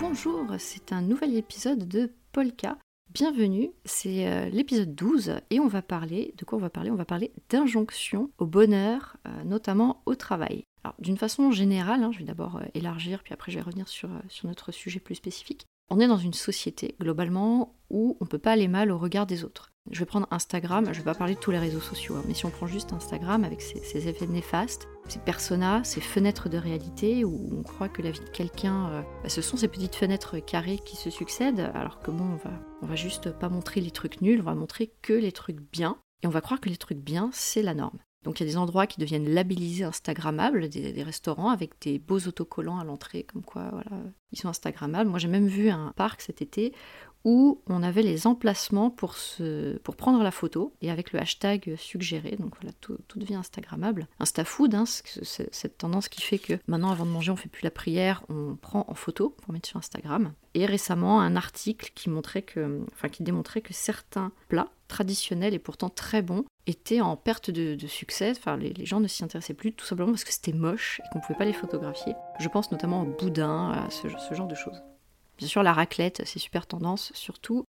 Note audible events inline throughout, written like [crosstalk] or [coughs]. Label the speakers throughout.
Speaker 1: Bonjour, c'est un nouvel épisode de Polka. Bienvenue, c'est euh, l'épisode 12 et on va parler, de quoi on va parler? On va parler d'injonction au bonheur, euh, notamment au travail. Alors d'une façon générale, hein, je vais d'abord euh, élargir puis après je vais revenir sur, sur notre sujet plus spécifique. On est dans une société globalement où on ne peut pas aller mal au regard des autres. Je vais prendre Instagram, je vais pas parler de tous les réseaux sociaux, hein, mais si on prend juste Instagram avec ses, effets néfastes, ses personas, ses fenêtres de réalité, où on croit que la vie de quelqu'un, euh, bah, ce sont ces petites fenêtres carrées qui se succèdent, alors que bon, on va, on va juste pas montrer les trucs nuls, on va montrer que les trucs bien, et on va croire que les trucs bien, c'est la norme. Donc il y a des endroits qui deviennent labellisés Instagrammables, des, restaurants avec des beaux autocollants à l'entrée, comme quoi voilà, ils sont Instagrammables. Moi j'ai même vu un parc cet été où on avait les emplacements pour, se, pour prendre la photo et avec le hashtag suggéré. Donc voilà, tout, devient Instagrammable. Instafood, hein, c'est cette tendance qui fait que maintenant, avant de manger, on fait plus la prière, on prend en photo pour mettre sur Instagram. Et récemment, un article qui montrait que, enfin, qui démontrait que certains plats traditionnels et pourtant très bons étaient en perte de, succès. Enfin, les, gens ne s'y intéressaient plus tout simplement parce que c'était moche et qu'on ne pouvait pas les photographier. Je pense notamment au boudin, à ce genre de choses. Bien sûr, la raclette, c'est super tendance, surtout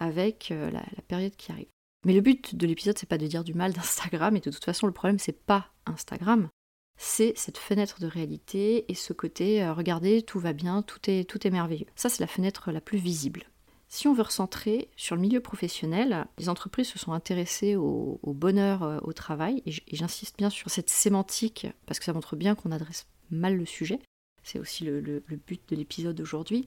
Speaker 1: avec euh, la, période qui arrive. Mais le but de l'épisode, c'est pas de dire du mal d'Instagram, et de toute façon, le problème, c'est pas Instagram, c'est cette fenêtre de réalité et ce côté, euh, regardez, tout va bien, tout est, tout est merveilleux. Ça, c'est la fenêtre la plus visible. Si on veut recentrer sur le milieu professionnel, les entreprises se sont intéressées au, bonheur euh, au travail, et j'insiste bien sur cette sémantique, parce que ça montre bien qu'on adresse mal le sujet. C'est aussi le but de l'épisode d'aujourd'hui.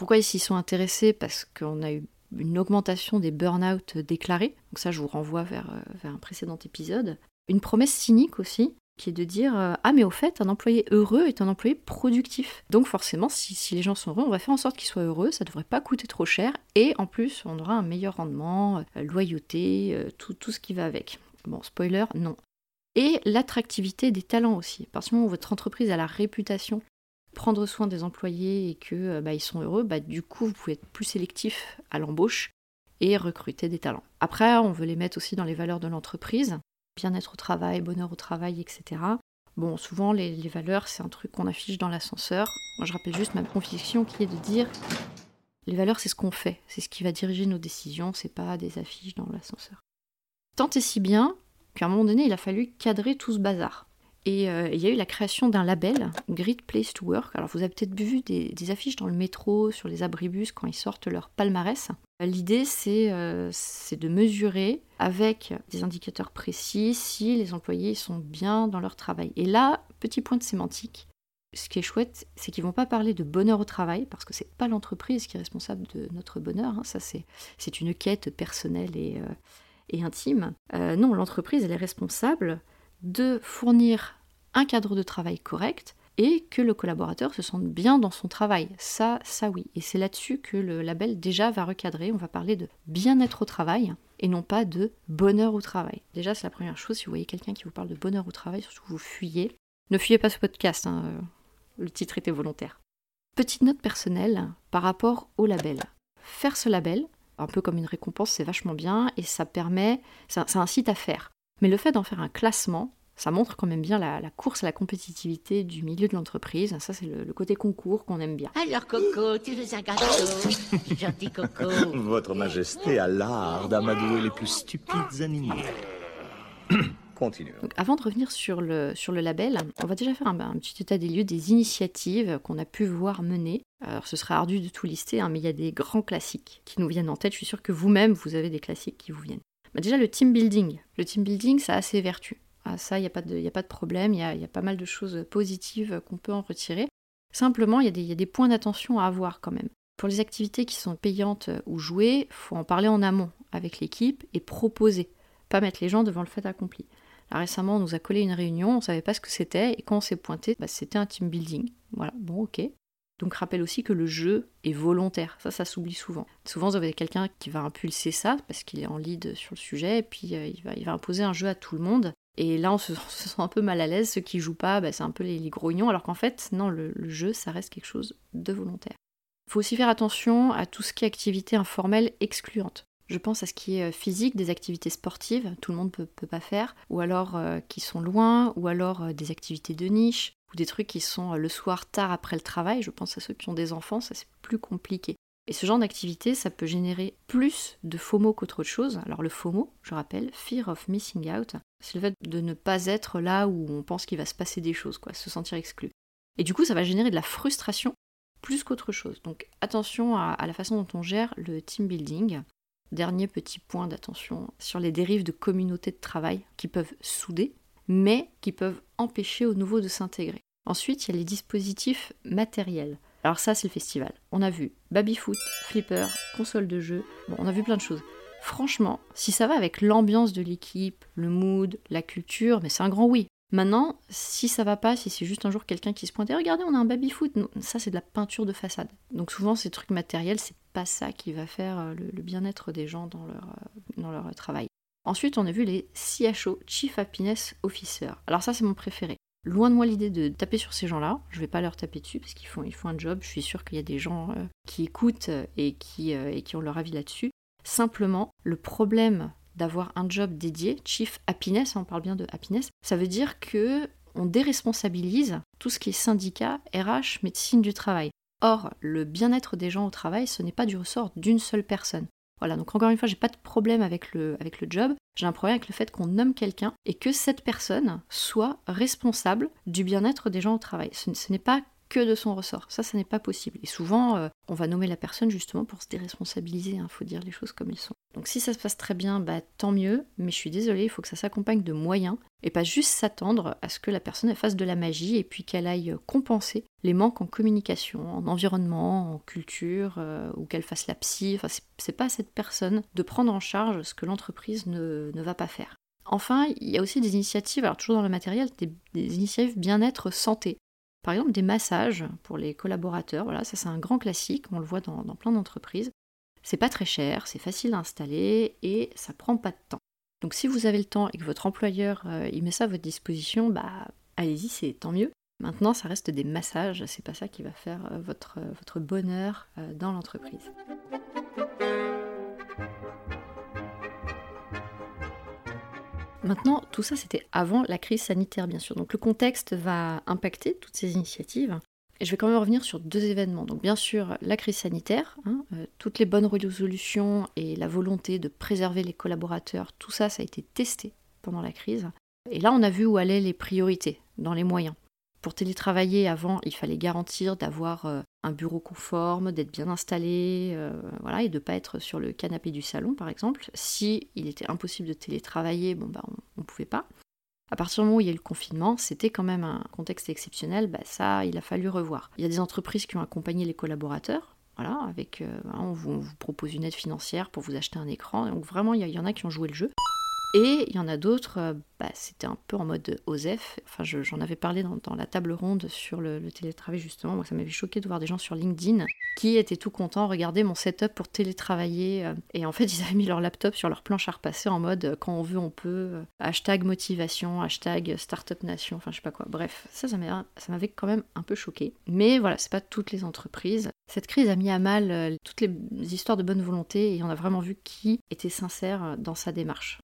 Speaker 1: Pourquoi ils s'y sont intéressés Parce qu'on a eu une augmentation des burn-out déclarés. Donc ça, je vous renvoie vers, euh, un précédent épisode. Une promesse cynique aussi, qui est de dire euh, Ah, mais au fait, un employé heureux est un employé productif. Donc, forcément, si, les gens sont heureux, on va faire en sorte qu'ils soient heureux, ça ne devrait pas coûter trop cher, et en plus, on aura un meilleur rendement, euh, loyauté, tout, tout ce qui va avec. Bon, spoiler, non. Et l'attractivité des talents aussi. Parce que votre entreprise a la réputation prendre soin des employés et que euh, bah, ils sont heureux, bah, du coup vous pouvez être plus sélectif à l'embauche et recruter des talents. Après, on veut les mettre aussi dans les valeurs de l'entreprise, bien-être au travail, bonheur au travail, etc. Bon, souvent les, valeurs, c'est un truc qu'on affiche dans l'ascenseur. Moi, je rappelle juste ma conviction qui est de dire les valeurs, c'est ce qu'on fait, c'est ce qui va diriger nos décisions, c'est pas des affiches dans l'ascenseur. Tant et si bien qu'à un moment donné, il a fallu cadrer tout ce bazar. Et euh, il y a eu la création d'un label, Great Place to Work. Alors vous avez peut-être vu des, affiches dans le métro, sur les abribus quand ils sortent leur palmarès. L'idée euh, c'est de mesurer avec des indicateurs précis si les employés sont bien dans leur travail. Et là, petit point de sémantique. Ce qui est chouette, c'est qu'ils vont pas parler de bonheur au travail, parce que c'est pas l'entreprise qui est responsable de notre bonheur. Hein. Ça, c'est une quête personnelle et, euh, et intime. non, l'entreprise, elle est responsable de fournir un cadre de travail correct et que le collaborateur se sente bien dans son travail. Ça, ça oui. Et c'est là-dessus que le label déjà va recadrer. On va parler de bien-être au travail et non pas de bonheur au travail. Déjà, c'est la première chose. Si vous voyez quelqu'un qui vous parle de bonheur au travail, surtout vous fuyez. Ne fuyez pas ce podcast. Hein. Le titre était volontaire. Petite note personnelle par rapport au label. Faire ce label, un peu comme une récompense, c'est vachement bien et ça permet, ça, ça incite à faire. Mais le fait d'en faire un classement, ça montre quand même bien la, course à la compétitivité du milieu de l'entreprise. Ça, c'est le, côté concours qu'on aime bien.
Speaker 2: Alors, Coco, tu veux un gâteau Gentil Coco.
Speaker 3: Votre Majesté a l'art d'amadouer les plus stupides animaux. [coughs] Continue.
Speaker 1: Donc, avant de revenir sur le, sur le label, on va déjà faire un, petit état des lieux des initiatives qu'on a pu voir mener. Alors, ce serait ardu de tout lister, hein, mais il y a des grands classiques qui nous viennent en tête. Je suis sûre que vous-même, vous avez des classiques qui vous viennent. Bah, déjà, le team building. Le team building, ça a ses vertus. Ah, ça, il n'y a, pas de, a pas de problème, il y a, pas mal de choses positives qu'on peut en retirer. Simplement, il y, a des points d'attention à avoir quand même. Pour les activités qui sont payantes ou jouées, faut en parler en amont avec l'équipe et proposer, pas mettre les gens devant le fait accompli. Là, récemment, on nous a collé une réunion, on ne savait pas ce que c'était, et quand on s'est pointé, bah, c'était un team building. Voilà, bon, ok. Donc rappelle aussi que le jeu est volontaire, ça ça s'oublie souvent. Souvent vous avez quelqu'un qui va impulser ça parce qu'il est en lead sur le sujet et puis euh, il, va, imposer un jeu à tout le monde et là, [laughs] on se, sent un peu mal à l'aise. Ceux qui jouent pas, bah, c'est un peu les, les, grognons, alors qu'en fait, non, le, jeu, ça reste quelque chose de volontaire. Il faut aussi faire attention à tout ce qui est activité informelle excluante. Je pense à ce qui est euh, physique, des activités sportives, tout le monde peut, peut pas faire, ou alors euh, qui sont loin, ou alors euh, des activités de niche, ou des trucs qui sont le soir tard après le travail. Je pense à ceux qui ont des enfants, ça c'est plus compliqué. Et ce genre d'activité, ça peut générer plus de FOMO qu'autre chose. Alors le FOMO, je rappelle, Fear of Missing Out, c'est le fait de ne pas être là où on pense qu'il va se passer des choses, quoi, se sentir exclu. Et du coup, ça va générer de la frustration plus qu'autre chose. Donc attention à, la façon dont on gère le team building. Dernier petit point d'attention sur les dérives de communautés de travail qui peuvent souder, mais qui peuvent empêcher au nouveau de s'intégrer. Ensuite, il y a les dispositifs matériels. Alors ça, c'est le festival. On a vu baby-foot, flipper, console de jeu, bon, on a vu plein de choses. Franchement, si ça va avec l'ambiance de l'équipe, le mood, la culture, mais c'est un grand oui. Maintenant, si ça va pas, si c'est juste un jour quelqu'un qui se pointe et regardez, on a un baby-foot, ça c'est de la peinture de façade. Donc souvent ces trucs matériels, c'est pas ça qui va faire euh, le, bien-être des gens dans leur, euh, leur travail. Ensuite, on a vu les CHO, Chief Happiness Officer. Alors ça c'est mon préféré. Loin de moi l'idée de taper sur ces gens-là, je vais pas leur taper dessus parce qu'ils font, un job, je suis sûre qu'il y a des gens euh, qui écoutent et qui ont leur avis là-dessus. Simplement, le problème d'avoir un job dédié, Chief Happiness, on parle bien de happiness, ça veut dire que on déresponsabilise tout ce qui est syndicat, RH, médecine du travail. Or, le bien-être des gens au travail, ce n'est pas du ressort d'une seule personne. Voilà, donc encore une fois, j'ai pas de problème avec le, job, j'ai un problème avec le fait qu'on nomme quelqu'un et que cette personne soit responsable du bien-être des gens au travail. Ce n'est pas que de son ressort. Ça, ça n'est pas possible. Et souvent, euh, on va nommer la personne justement pour se déresponsabiliser. Il hein, faut dire les choses comme elles sont. Donc si ça se passe très bien, bah tant mieux. Mais je suis désolée, il faut que ça s'accompagne de moyens et pas juste s'attendre à ce que la personne fasse de la magie et puis qu'elle aille compenser les manques en communication, en environnement, en culture, euh, ou qu'elle fasse la psy. Enfin, c'est pas à cette personne de prendre en charge ce que l'entreprise ne, va pas faire. Enfin, il y a aussi des initiatives, alors toujours dans le matériel, des, des initiatives bien-être santé. Par exemple, des massages pour les collaborateurs, voilà, ça c'est un grand classique, on le voit dans, plein d'entreprises. C'est pas très cher, c'est facile à installer et ça prend pas de temps. Donc si vous avez le temps et que votre employeur euh, il met ça à votre disposition, bah allez-y, c'est tant mieux. Maintenant, ça reste des massages, c'est pas ça qui va faire euh, euh, votre bonheur dans l'entreprise. Maintenant, tout ça, c'était avant la crise sanitaire, bien sûr. Donc le contexte va impacter toutes ces initiatives. Et je vais quand même revenir sur deux événements. Donc bien sûr, la crise sanitaire, hein, euh, toutes les bonnes résolutions et la volonté de préserver les collaborateurs, tout ça, ça a été testé pendant la crise. Et là, on a vu où allaient les priorités dans les moyens. Pour télétravailler, avant, il fallait garantir d'avoir euh, un bureau conforme, d'être bien installé, euh, voilà, et de pas être sur le canapé du salon, par exemple. Si il était impossible de télétravailler, bon bah on ne pouvait pas. À partir du moment où il y a eu le confinement, c'était quand même un contexte exceptionnel, bah ça, il a fallu revoir. Il y a des entreprises qui ont accompagné les collaborateurs, voilà, avec, euh, on, vous, propose une aide financière pour vous acheter un écran, donc vraiment, il y en a qui ont joué le jeu. Et il y en a d'autres, euh, bah, c'était un peu en mode OSEF. Enfin, j'en avais parlé dans, la table ronde sur le, télétravail, justement. Moi, ça m'avait choqué de voir des gens sur LinkedIn qui étaient tout contents, regarder mon setup pour télétravailler. Euh, et en fait, [laughs] ils avaient mis leur laptop sur leur planche à repasser en mode euh, quand on veut, on peut. hashtag motivation, hashtag startup nation, enfin, je sais pas quoi. Bref, ça, ça m'avait quand même un peu choqué. Mais voilà, c'est pas toutes les entreprises. Cette crise a mis à mal toutes les histoires de bonne volonté et on a vraiment vu qui était sincère dans sa démarche.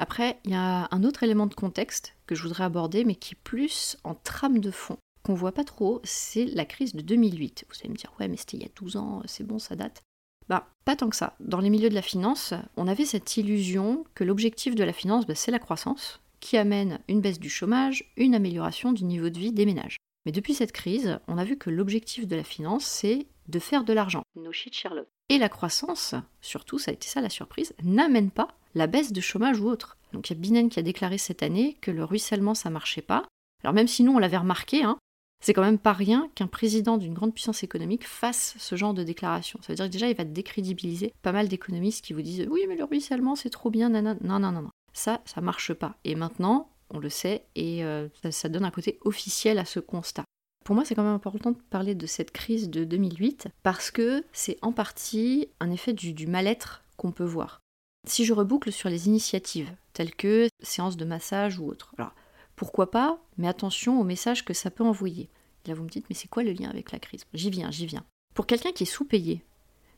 Speaker 1: Après, il y a un autre élément de contexte que je voudrais aborder, mais qui est plus en trame de fond, qu'on voit pas trop, c'est la crise de 2008. Vous allez me dire, ouais, mais c'était il y a 12 ans, c'est bon, ça date. Bah, pas tant que ça. Dans les milieux de la finance, on avait cette illusion que l'objectif de la finance, bah, c'est la croissance, qui amène une baisse du chômage, une amélioration du niveau de vie des ménages. Mais depuis cette crise, on a vu que l'objectif de la finance, c'est de faire de l'argent. No shit Sherlock. Et la croissance, surtout, ça a été ça la surprise, n'amène pas la baisse de chômage ou autre. Donc il y a Binen qui a déclaré cette année que le ruissellement ça marchait pas. Alors même si nous on l'avait remarqué, hein, c'est quand même pas rien qu'un président d'une grande puissance économique fasse ce genre de déclaration. Ça veut dire que déjà il va décrédibiliser pas mal d'économistes qui vous disent oui mais le ruissellement c'est trop bien, non non non non non. Ça ça marche pas. Et maintenant on le sait et euh, ça donne un côté officiel à ce constat. Pour moi, c'est quand même important de parler de cette crise de 2008 parce que c'est en partie un effet du mal-être qu'on peut voir. Si je reboucle sur les initiatives, telles que séances de massage ou autres, alors pourquoi pas, mais attention au message que ça peut envoyer. là, vous me dites, mais c'est quoi le lien avec la crise? J'y viens, j'y viens. Pour quelqu'un qui est sous-payé,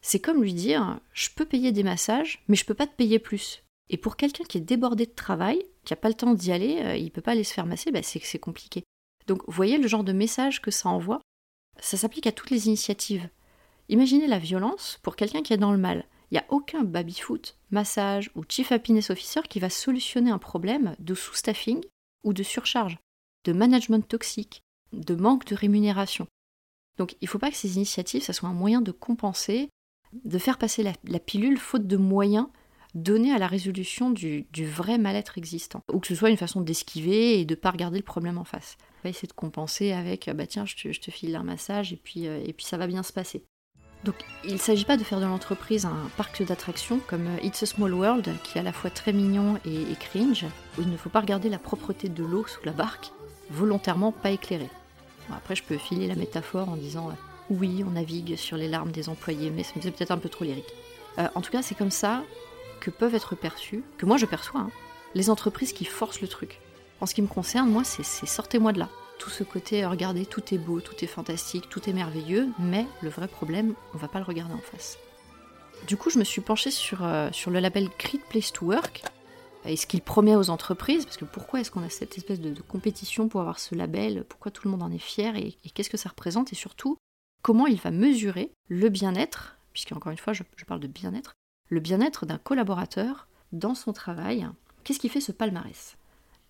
Speaker 1: c'est comme lui dire je peux payer des massages, mais je peux pas te payer plus. Et pour quelqu'un qui est débordé de travail, qui n'a pas le temps d'y aller, euh, il peut pas aller se faire masser, bah c'est compliqué. Donc voyez le genre de message que ça envoie? Ça s'applique à toutes les initiatives. Imaginez la violence pour quelqu'un qui est dans le mal. Il n'y a aucun baby-foot, massage ou chief happiness officer qui va solutionner un problème de sous-staffing ou de surcharge, de management toxique, de manque de rémunération. Donc il ne faut pas que ces initiatives, ça soit un moyen de compenser, de faire passer la, pilule faute de moyens donnés à la résolution du, vrai mal-être existant. Ou que ce soit une façon d'esquiver et de ne pas regarder le problème en face. On essayer de compenser avec bah tiens, je te, file un massage et puis, euh, et puis ça va bien se passer. Donc il ne s'agit pas de faire de l'entreprise un parc d'attractions comme euh, It's a Small World, qui est à la fois très mignon et, cringe, où il ne faut pas regarder la propreté de l'eau sous la barque, volontairement pas éclairée après, je peux filer la métaphore en disant euh, oui, on navigue sur les larmes des employés, mais c'est peut-être un peu trop lyrique. Euh, en tout cas, c'est comme ça que peuvent être perçues, que moi je perçois, hein, les entreprises qui forcent le truc. En ce qui me concerne, moi, c'est sortez-moi de là. Tout ce côté, euh, regardez, tout est beau, tout est fantastique, tout est merveilleux, mais le vrai problème, on va pas le regarder en face. Du coup, je me suis penchée sur, sur le label Great Place to Work, et ce qu'il promet aux entreprises, parce que pourquoi est-ce qu'on a cette espèce de, compétition pour avoir ce label, pourquoi tout le monde en est fier? Et, qu'est-ce que ça représente? Et surtout comment il va mesurer le bien-être, puisque encore une fois je, parle de bien-être, le bien-être d'un collaborateur dans son travail? Qu'est-ce qui fait ce palmarès?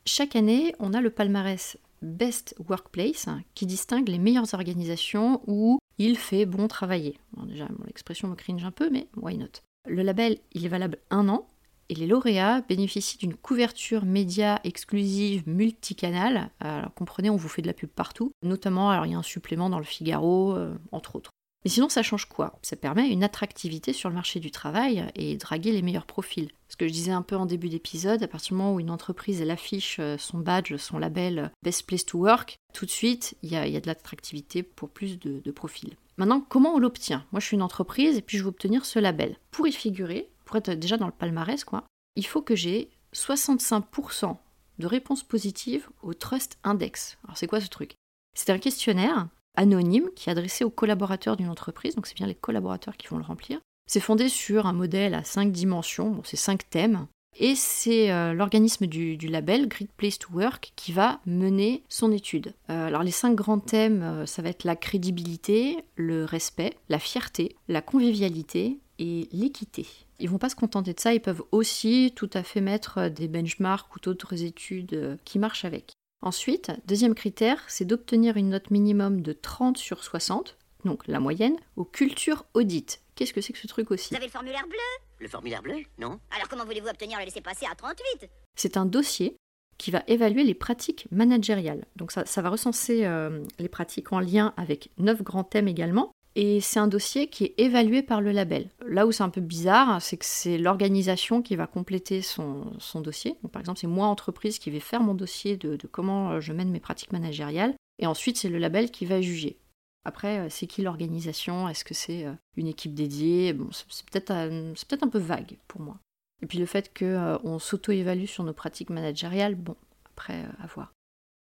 Speaker 1: Chaque année, on a le palmarès Best Workplace qui distingue les meilleures organisations où il fait bon travailler. déjà, l'expression me cringe un peu, mais why not? Le label, il est valable un an, et les lauréats bénéficient d'une couverture média exclusive multicanal. Alors comprenez, on vous fait de la pub partout. Notamment, alors il y a un supplément dans le Figaro, euh, entre autres. Mais sinon, ça change quoi? Ça permet une attractivité sur le marché du travail et draguer les meilleurs profils. Ce que je disais un peu en début d'épisode, à partir du moment où une entreprise elle affiche euh, son badge, son label euh, Best Place to Work, tout de suite, il y a, de l'attractivité pour plus de, profils. Maintenant, comment on l'obtient? Moi, je suis une entreprise et puis je veux obtenir ce label. Pour y figurer, pour être déjà dans le palmarès, quoi, il faut que j'ai 65% de réponses positives au Trust Index. Alors c'est quoi ce truc? C'est un questionnaire anonyme qui est adressé aux collaborateurs d'une entreprise, donc c'est bien les collaborateurs qui vont le remplir. C'est fondé sur un modèle à 5 dimensions, bon, c'est 5 thèmes, et c'est euh, l'organisme du, label Great Place to Work qui va mener son étude. Euh, alors les cinq grands thèmes, euh, ça va être la crédibilité, le respect, la fierté, la convivialité et l'équité. Ils vont pas se contenter de ça, ils peuvent aussi tout à fait mettre des benchmarks ou d'autres études qui marchent avec. Ensuite, deuxième critère, c'est d'obtenir une note minimum de 30 sur 60, donc la moyenne, aux cultures audit. Qu'est-ce que c'est que ce truc aussi?
Speaker 2: Vous avez le formulaire bleu?
Speaker 4: Le formulaire bleu? Non.
Speaker 2: Alors comment voulez-vous obtenir le laissez-passer à 38
Speaker 1: C'est un dossier qui va évaluer les pratiques managériales. Donc ça, va recenser euh, les pratiques en lien avec neuf grands thèmes également. Et c'est un dossier qui est évalué par le label. Là où c'est un peu bizarre, c'est que c'est l'organisation qui va compléter son, dossier. par exemple, c'est moi, entreprise, qui vais faire mon dossier de, comment je mène mes pratiques managériales. Et ensuite, c'est le label qui va juger. Après, euh, c'est qui l'organisation? Est-ce que c'est euh, une équipe dédiée? Bon, C'est peut-être un, peu vague pour moi. Et puis le fait qu'on euh, s'auto-évalue sur nos pratiques managériales, bon, après, à voir.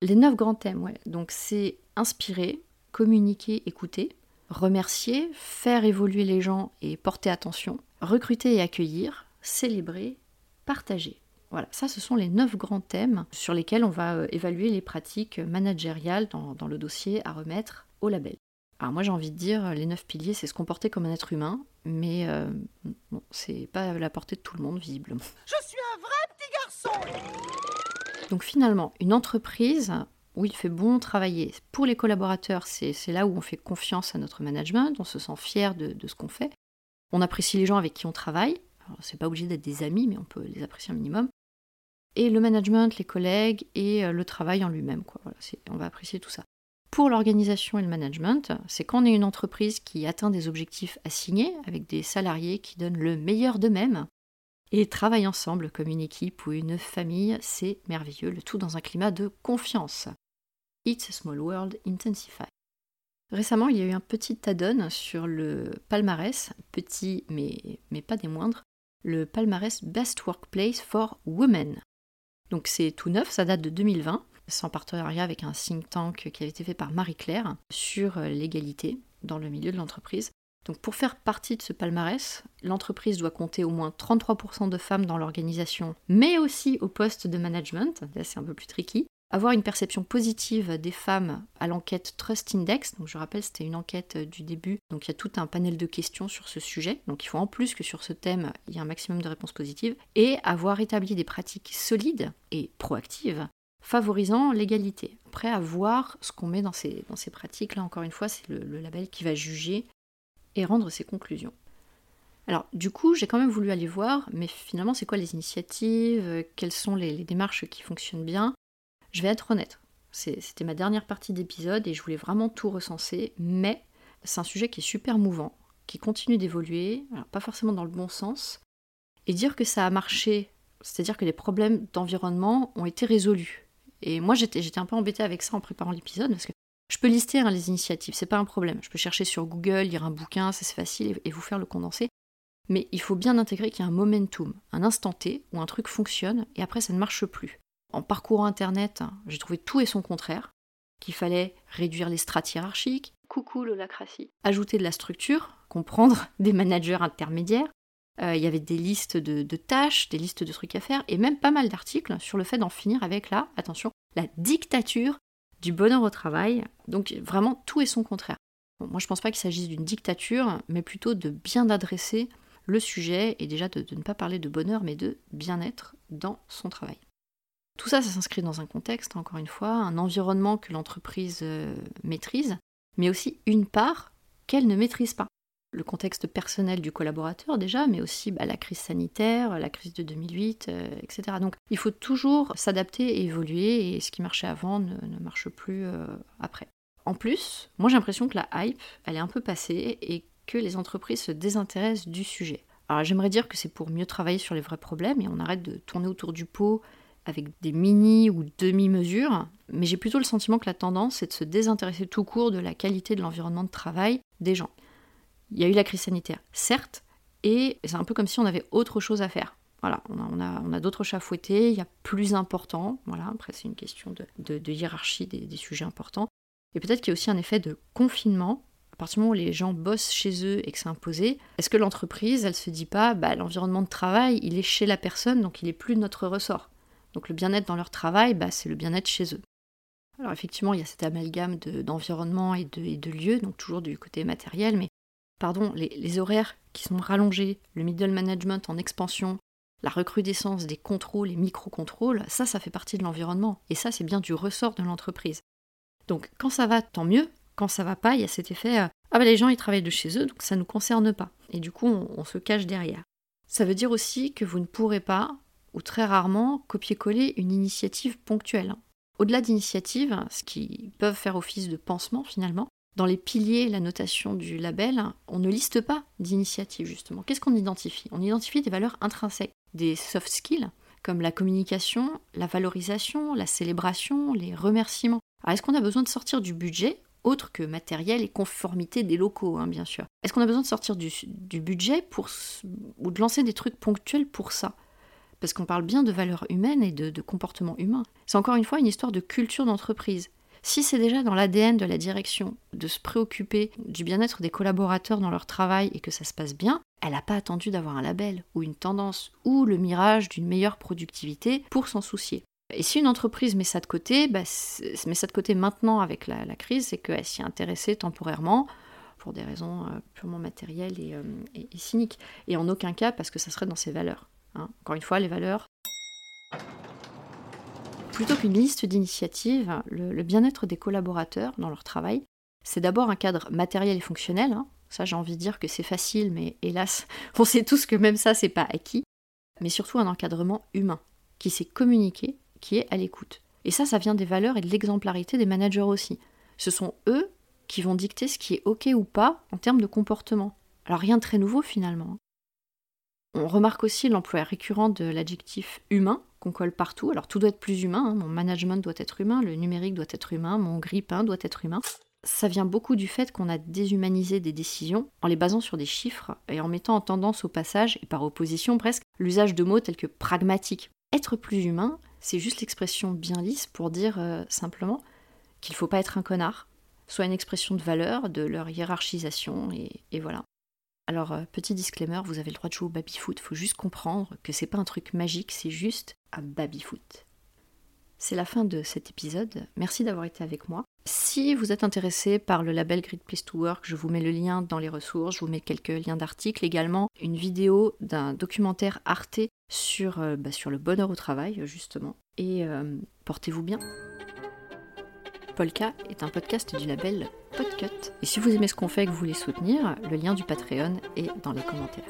Speaker 1: Les neuf grands thèmes, ouais. Donc c'est inspirer, communiquer, écouter, remercier, faire évoluer les gens et porter attention, recruter et accueillir, célébrer, partager. Voilà, ça ce sont les neuf grands thèmes sur lesquels on va évaluer les pratiques managériales dans le dossier à remettre au label. Alors moi j'ai envie de dire, les neuf piliers, c'est se comporter comme un être humain, mais euh, bon, c'est pas à la portée de tout le monde visiblement.
Speaker 5: Je suis un vrai petit garçon
Speaker 1: Donc finalement, une entreprise où il fait bon travailler. Pour les collaborateurs, c'est là où on fait confiance à notre management, on se sent fier de, ce qu'on fait, on apprécie les gens avec qui on travaille, c'est pas obligé d'être des amis, mais on peut les apprécier un minimum, et le management, les collègues et euh, le travail en lui-même. On va apprécier tout ça. Pour l'organisation et le management, c'est quand on est une entreprise qui atteint des objectifs assignés avec des salariés qui donnent le meilleur d'eux-mêmes et travaillent ensemble comme une équipe ou une famille, c'est merveilleux, le tout dans un climat de confiance. It's a small world, intensify. Récemment, il y a eu un petit add-on sur le palmarès, petit mais, mais pas des moindres, le palmarès Best Workplace for Women. Donc c'est tout neuf, ça date de 2020 en partenariat avec un think tank qui avait été fait par Marie-Claire sur l'égalité dans le milieu de l'entreprise. Donc pour faire partie de ce palmarès, l'entreprise doit compter au moins 33% de femmes dans l'organisation, mais aussi au poste de management, c'est un peu plus tricky, avoir une perception positive des femmes à l'enquête Trust Index. Donc je rappelle, c'était une enquête du début, donc il y a tout un panel de questions sur ce sujet. Donc il faut en plus que sur ce thème, il y ait un maximum de réponses positives et avoir établi des pratiques solides et proactives favorisant l'égalité. Après, à voir ce qu'on met dans ces, dans ces pratiques, là encore une fois, c'est le, label qui va juger et rendre ses conclusions. Alors, du coup, j'ai quand même voulu aller voir, mais finalement, c'est quoi les initiatives? Euh, Quelles sont les démarches qui fonctionnent bien? Je vais être honnête, c'était ma dernière partie d'épisode et je voulais vraiment tout recenser, mais c'est un sujet qui est super mouvant, qui continue d'évoluer, pas forcément dans le bon sens, et dire que ça a marché, c'est-à-dire que les problèmes d'environnement ont été résolus. Et moi, j'étais un peu embêtée avec ça en préparant l'épisode, parce que je peux lister hein, les initiatives, c'est pas un problème. Je peux chercher sur Google, lire un bouquin, c'est facile, et, vous faire le condensé. Mais il faut bien intégrer qu'il y a un momentum, un instant T où un truc fonctionne et après ça ne marche plus. En parcourant Internet, j'ai trouvé tout et son contraire, qu'il fallait réduire les strates hiérarchiques, coucou l'holacratie, ajouter de la structure, comprendre [laughs] des managers intermédiaires, euh, il y avait des listes de, de tâches, des listes de trucs à faire, et même pas mal d'articles sur le fait d'en finir avec la, attention, la dictature du bonheur au travail. Donc vraiment tout et son contraire. Bon, moi je pense pas qu'il s'agisse d'une dictature, mais plutôt de bien adresser le sujet et déjà de, de ne pas parler de bonheur, mais de bien-être dans son travail. Tout ça, ça s'inscrit dans un contexte, encore une fois, un environnement que l'entreprise euh, maîtrise, mais aussi une part qu'elle ne maîtrise pas. Le contexte personnel du collaborateur déjà, mais aussi bah, la crise sanitaire, la crise de 2008, euh, etc. Donc il faut toujours s'adapter et évoluer, et ce qui marchait avant ne, marche plus euh, après. En plus, moi j'ai l'impression que la hype, elle est un peu passée et que les entreprises se désintéressent du sujet. Alors j'aimerais dire que c'est pour mieux travailler sur les vrais problèmes et on arrête de tourner autour du pot avec des mini ou demi-mesures, mais j'ai plutôt le sentiment que la tendance est de se désintéresser tout court de la qualité de l'environnement de travail des gens. Il y a eu la crise sanitaire, certes, et c'est un peu comme si on avait autre chose à faire. Voilà, on a, on a, d'autres chats fouettés, il y a plus important, voilà, après c'est une question de, de- de hiérarchie des, des sujets importants. Et peut-être qu'il y a aussi un effet de confinement, à partir du moment où les gens bossent chez eux et que c'est imposé, est-ce que l'entreprise, elle se dit pas, bah, l'environnement de travail, il est chez la personne, donc il est plus de notre ressort? Donc le bien-être dans leur travail, bah, c'est le bien-être chez eux. Alors effectivement, il y a cet amalgame de- d'environnement et de, et de lieu, donc toujours du côté matériel, mais pardon, les, horaires qui sont rallongés, le middle management en expansion, la recrudescence des contrôles et micro-contrôles, ça, ça fait partie de l'environnement. Et ça, c'est bien du ressort de l'entreprise. Donc quand ça va, tant mieux. Quand ça va pas, il y a cet effet euh, ah bah les gens ils travaillent de chez eux, donc ça ne nous concerne pas. Et du coup, on se cache derrière. Ça veut dire aussi que vous ne pourrez pas, ou très rarement, copier-coller une initiative ponctuelle. Au-delà d'initiatives, ce qui peuvent faire office de pansement finalement, dans les piliers, la notation du label, on ne liste pas d'initiatives justement. Qu'est-ce qu'on identifie? On identifie des valeurs intrinsèques, des soft skills, comme la communication, la valorisation, la célébration, les remerciements. Alors est-ce qu'on a besoin de sortir du budget autre que matériel et conformité des locaux, hein, bien sûr? Est-ce qu'on a besoin de sortir du, du budget pour, ou de lancer des trucs ponctuels pour ça? Parce qu'on parle bien de valeurs humaines et de, de comportement humain. C'est encore une fois une histoire de culture d'entreprise. Si c'est déjà dans l'ADN de la direction de se préoccuper du bien-être des collaborateurs dans leur travail et que ça se passe bien, elle n'a pas attendu d'avoir un label ou une tendance ou le mirage d'une meilleure productivité pour s'en soucier. Et si une entreprise met ça de côté, bah, met ça de côté maintenant avec la, crise, c'est qu'elle s'y est intéressée temporairement pour des raisons euh, purement matérielles euh, et cyniques. Et en aucun cas parce que ça serait dans ses valeurs. Hein. Encore une fois, les valeurs. Plutôt qu'une liste d'initiatives, le, bien-être des collaborateurs dans leur travail, c'est d'abord un cadre matériel et fonctionnel. hein. Ça, j'ai envie de dire que c'est facile, mais hélas, [laughs] on sait tous que même ça, c'est pas acquis. Mais surtout un encadrement humain, qui sait communiquer, qui est à l'écoute. Et ça, ça vient des valeurs et de l'exemplarité des managers aussi. Ce sont eux qui vont dicter ce qui est OK ou pas en termes de comportement. Alors rien de très nouveau finalement. On remarque aussi l'emploi récurrent de l'adjectif humain qu'on colle partout. Alors tout doit être plus humain, hein. mon management doit être humain, le numérique doit être humain, mon grille-pain doit être humain. Ça vient beaucoup du fait qu'on a déshumanisé des décisions en les basant sur des chiffres et en mettant en tendance au passage, et par opposition presque, l'usage de mots tels que pragmatique. Être plus humain, c'est juste l'expression bien lisse pour dire euh, simplement qu'il ne faut pas être un connard, soit une expression de valeur, de leur hiérarchisation, et voilà. Alors, euh, petit disclaimer, vous avez le droit de jouer au baby-foot, faut juste comprendre que c'est pas un truc magique, c'est juste un baby-foot. C'est la fin de cet épisode. Merci d'avoir été avec moi. Si vous êtes intéressé par le label Great Place to Work, je vous mets le lien dans les ressources, je vous mets quelques liens d'articles, également une vidéo d'un documentaire Arte sur, euh, bah, le bonheur au travail, justement. Et euh, portez-vous bien. Polka est un podcast du label Podcut. Et si vous aimez ce qu'on fait et que vous voulez soutenir, le lien du Patreon est dans les commentaires.